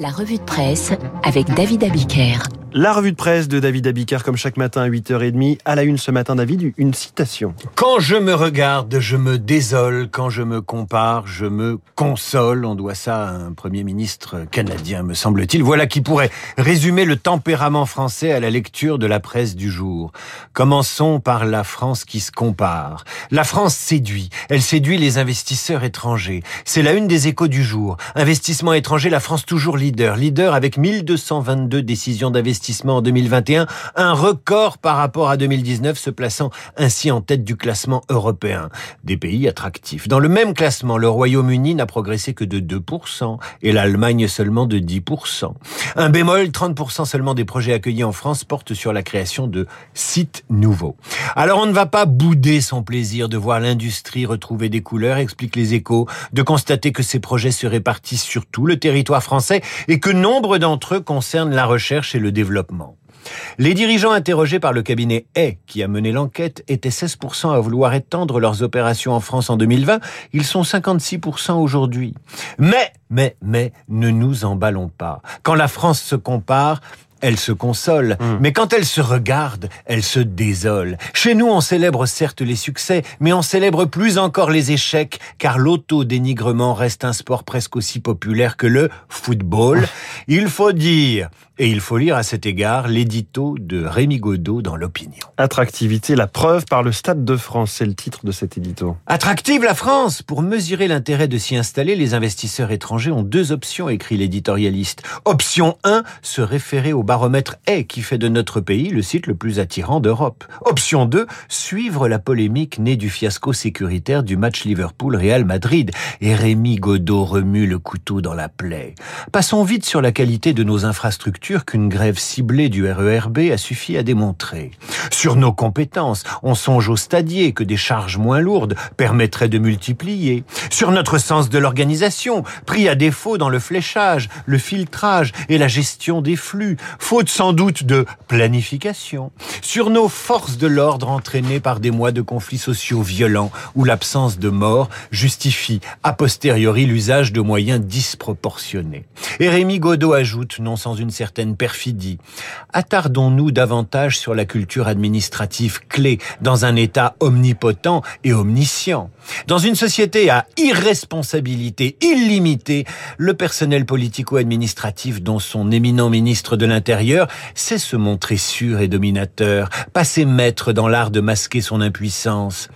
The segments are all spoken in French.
La revue de presse avec David Abiker. La revue de presse de David Abiker, comme chaque matin à 8h30. À la une ce matin, David, une citation. Quand je me regarde, je me désole. Quand je me compare, je me console. On doit ça à un Premier ministre canadien, me semble-t-il. Voilà qui pourrait résumer le tempérament français à la lecture de la presse du jour. Commençons par la France qui se compare. La France séduit. Elle séduit les investisseurs étrangers. C'est la une des échos du jour. Investissement étranger, la France toujours leader. Leader avec 1222 décisions d'investissement en 2021, un record par rapport à 2019, se plaçant ainsi en tête du classement européen. Des pays attractifs. Dans le même classement, le Royaume-Uni n'a progressé que de 2% et l'Allemagne seulement de 10%. Un bémol, 30% seulement des projets accueillis en France portent sur la création de sites nouveaux. Alors on ne va pas bouder son plaisir de voir l'industrie retrouver des couleurs, expliquent les échos, de constater que ces projets se répartissent sur tout le territoire français et que nombre d'entre eux concernent la recherche et le développement les dirigeants interrogés par le cabinet Hay, qui a mené l'enquête, étaient 16% à vouloir étendre leurs opérations en France en 2020. Ils sont 56% aujourd'hui. Mais, mais, mais, ne nous emballons pas. Quand la France se compare, elle se console, mmh. mais quand elle se regarde, elle se désole. Chez nous, on célèbre certes les succès, mais on célèbre plus encore les échecs, car l'auto-dénigrement reste un sport presque aussi populaire que le football. Il faut dire et il faut lire à cet égard l'édito de Rémi Godot dans l'opinion. Attractivité, la preuve par le Stade de France, c'est le titre de cet édito. Attractive la France Pour mesurer l'intérêt de s'y installer, les investisseurs étrangers ont deux options, écrit l'éditorialiste. Option 1, se référer au baromètre est qui fait de notre pays le site le plus attirant d'Europe. Option 2, suivre la polémique née du fiasco sécuritaire du match Liverpool-Real Madrid. Et Rémi Godot remue le couteau dans la plaie. Passons vite sur la qualité de nos infrastructures qu'une grève ciblée du RERB a suffi à démontrer. Sur nos compétences, on songe au stadier que des charges moins lourdes permettraient de multiplier. Sur notre sens de l'organisation, pris à défaut dans le fléchage, le filtrage et la gestion des flux, faute sans doute de planification. Sur nos forces de l'ordre entraînées par des mois de conflits sociaux violents où l'absence de mort justifie a posteriori l'usage de moyens disproportionnés. Et Rémi Godot ajoute, non sans une certaine perfidie. Attardons-nous davantage sur la culture administrative clé dans un État omnipotent et omniscient. Dans une société à irresponsabilité illimitée, le personnel politico-administratif dont son éminent ministre de l'Intérieur sait se montrer sûr et dominateur, passer maître dans l'art de masquer son impuissance.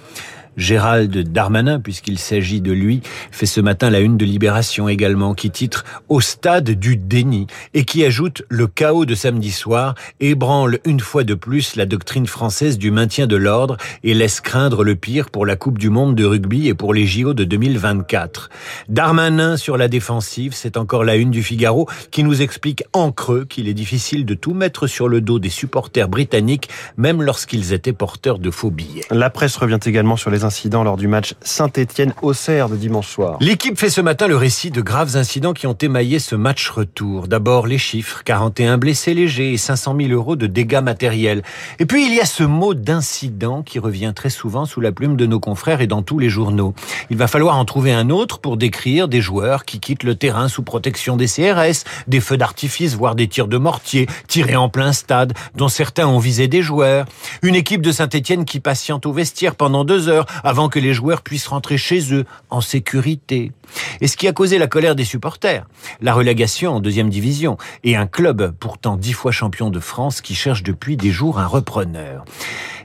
Gérald Darmanin, puisqu'il s'agit de lui, fait ce matin la une de Libération également, qui titre Au stade du déni et qui ajoute le chaos de samedi soir ébranle une fois de plus la doctrine française du maintien de l'ordre et laisse craindre le pire pour la Coupe du Monde de rugby et pour les JO de 2024. Darmanin sur la défensive, c'est encore la une du Figaro qui nous explique en creux qu'il est difficile de tout mettre sur le dos des supporters britanniques, même lorsqu'ils étaient porteurs de faux billets. La presse revient également sur les incidents lors du match Saint-Étienne-Auxerre de dimanche soir. L'équipe fait ce matin le récit de graves incidents qui ont émaillé ce match retour. D'abord les chiffres, 41 blessés légers et 500 000 euros de dégâts matériels. Et puis il y a ce mot d'incident qui revient très souvent sous la plume de nos confrères et dans tous les journaux. Il va falloir en trouver un autre pour décrire des joueurs qui quittent le terrain sous protection des CRS, des feux d'artifice, voire des tirs de mortier tirés en plein stade, dont certains ont visé des joueurs. Une équipe de Saint-Étienne qui patiente au vestiaire pendant deux heures avant que les joueurs puissent rentrer chez eux en sécurité. Et ce qui a causé la colère des supporters, la relégation en deuxième division et un club pourtant dix fois champion de France qui cherche depuis des jours un repreneur.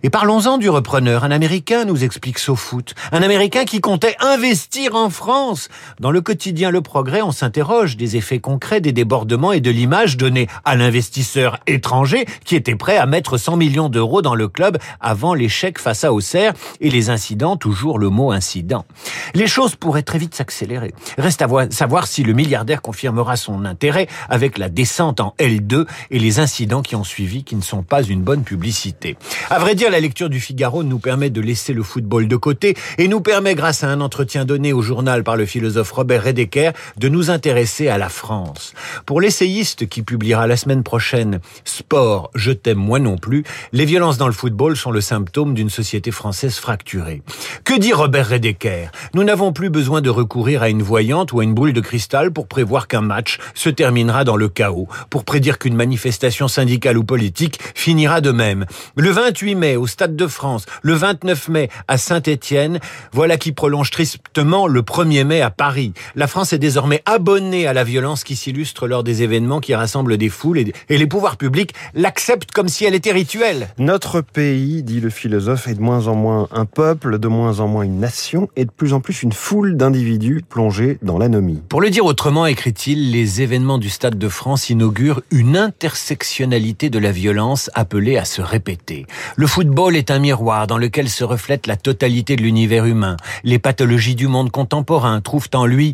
Et parlons-en du repreneur, un Américain, nous explique SoFoot. Un Américain qui comptait investir en France. Dans le quotidien Le Progrès, on s'interroge des effets concrets des débordements et de l'image donnée à l'investisseur étranger qui était prêt à mettre 100 millions d'euros dans le club avant l'échec face à Auxerre et les incidents, toujours le mot incident. Les choses pourraient très vite s'accélérer. Reste à savoir si le milliardaire confirmera son intérêt avec la descente en L2 et les incidents qui ont suivi qui ne sont pas une bonne publicité. À vrai dire, la lecture du Figaro nous permet de laisser le football de côté et nous permet, grâce à un entretien donné au journal par le philosophe Robert Redeker, de nous intéresser à la France. Pour l'essayiste qui publiera la semaine prochaine Sport, je t'aime moi non plus, les violences dans le football sont le symptôme d'une société française fracturée. Que dit Robert Redeker? Nous n'avons plus besoin de recourir à une voyante ou à une boule de cristal pour prévoir qu'un match se terminera dans le chaos, pour prédire qu'une manifestation syndicale ou politique finira de même. Le 28 mai au Stade de France, le 29 mai à Saint-Étienne, voilà qui prolonge tristement le 1er mai à Paris. La France est désormais abonnée à la violence qui s'illustre lors des événements qui rassemblent des foules et, les pouvoirs publics l'acceptent comme si elle était rituelle. Notre pays, dit le philosophe, est de moins en moins un peuple, de moins en moins une nation et de plus en plus une foule d'individus plongés dans l'anomie. Pour le dire autrement, écrit-il, les événements du Stade de France inaugurent une intersectionnalité de la violence appelée à se répéter. Le football est un miroir dans lequel se reflète la totalité de l'univers humain. Les pathologies du monde contemporain trouvent en lui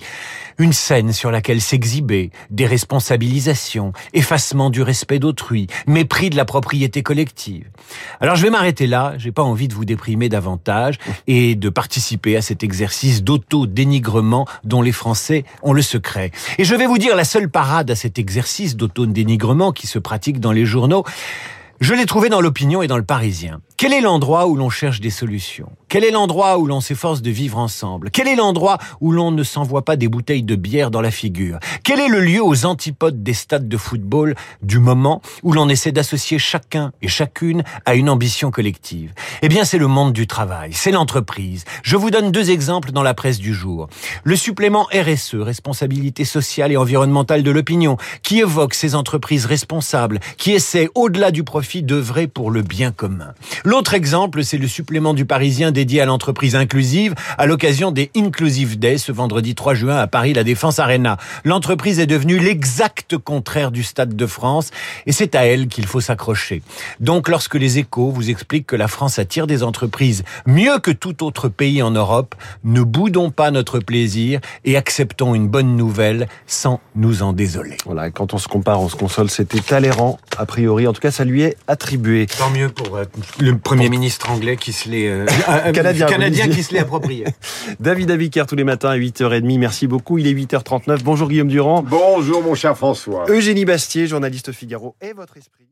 une scène sur laquelle s'exhiber, des responsabilisations, effacement du respect d'autrui, mépris de la propriété collective. Alors je vais m'arrêter là, j'ai pas envie de vous déprimer davantage et de participer à cet exercice d'auto-dénigrement dont les Français ont le secret. Et je vais vous dire la seule parade à cet exercice d'auto-dénigrement qui se pratique dans les journaux, je l'ai trouvé dans l'opinion et dans le Parisien. Quel est l'endroit où l'on cherche des solutions? Quel est l'endroit où l'on s'efforce de vivre ensemble? Quel est l'endroit où l'on ne s'envoie pas des bouteilles de bière dans la figure? Quel est le lieu aux antipodes des stades de football du moment où l'on essaie d'associer chacun et chacune à une ambition collective? Eh bien, c'est le monde du travail, c'est l'entreprise. Je vous donne deux exemples dans la presse du jour. Le supplément RSE, responsabilité sociale et environnementale de l'opinion, qui évoque ces entreprises responsables, qui essaient, au-delà du profit, d'œuvrer pour le bien commun. L'autre exemple, c'est le supplément du Parisien dédié à l'entreprise inclusive à l'occasion des Inclusive Days ce vendredi 3 juin à Paris, la Défense Arena. L'entreprise est devenue l'exact contraire du Stade de France et c'est à elle qu'il faut s'accrocher. Donc lorsque les échos vous expliquent que la France attire des entreprises mieux que tout autre pays en Europe, ne boudons pas notre plaisir et acceptons une bonne nouvelle sans nous en désoler. Voilà, quand on se compare, on se console, c'était Talleyrand, a priori. En tout cas, ça lui est attribué. Tant mieux pour euh, le Premier ministre anglais qui se l'est... Euh, euh, canadien, canadien qui se l'est approprié. David Abiker tous les matins à 8h30. Merci beaucoup. Il est 8h39. Bonjour Guillaume Durand. Bonjour mon cher François. Eugénie Bastier, journaliste Figaro et votre esprit.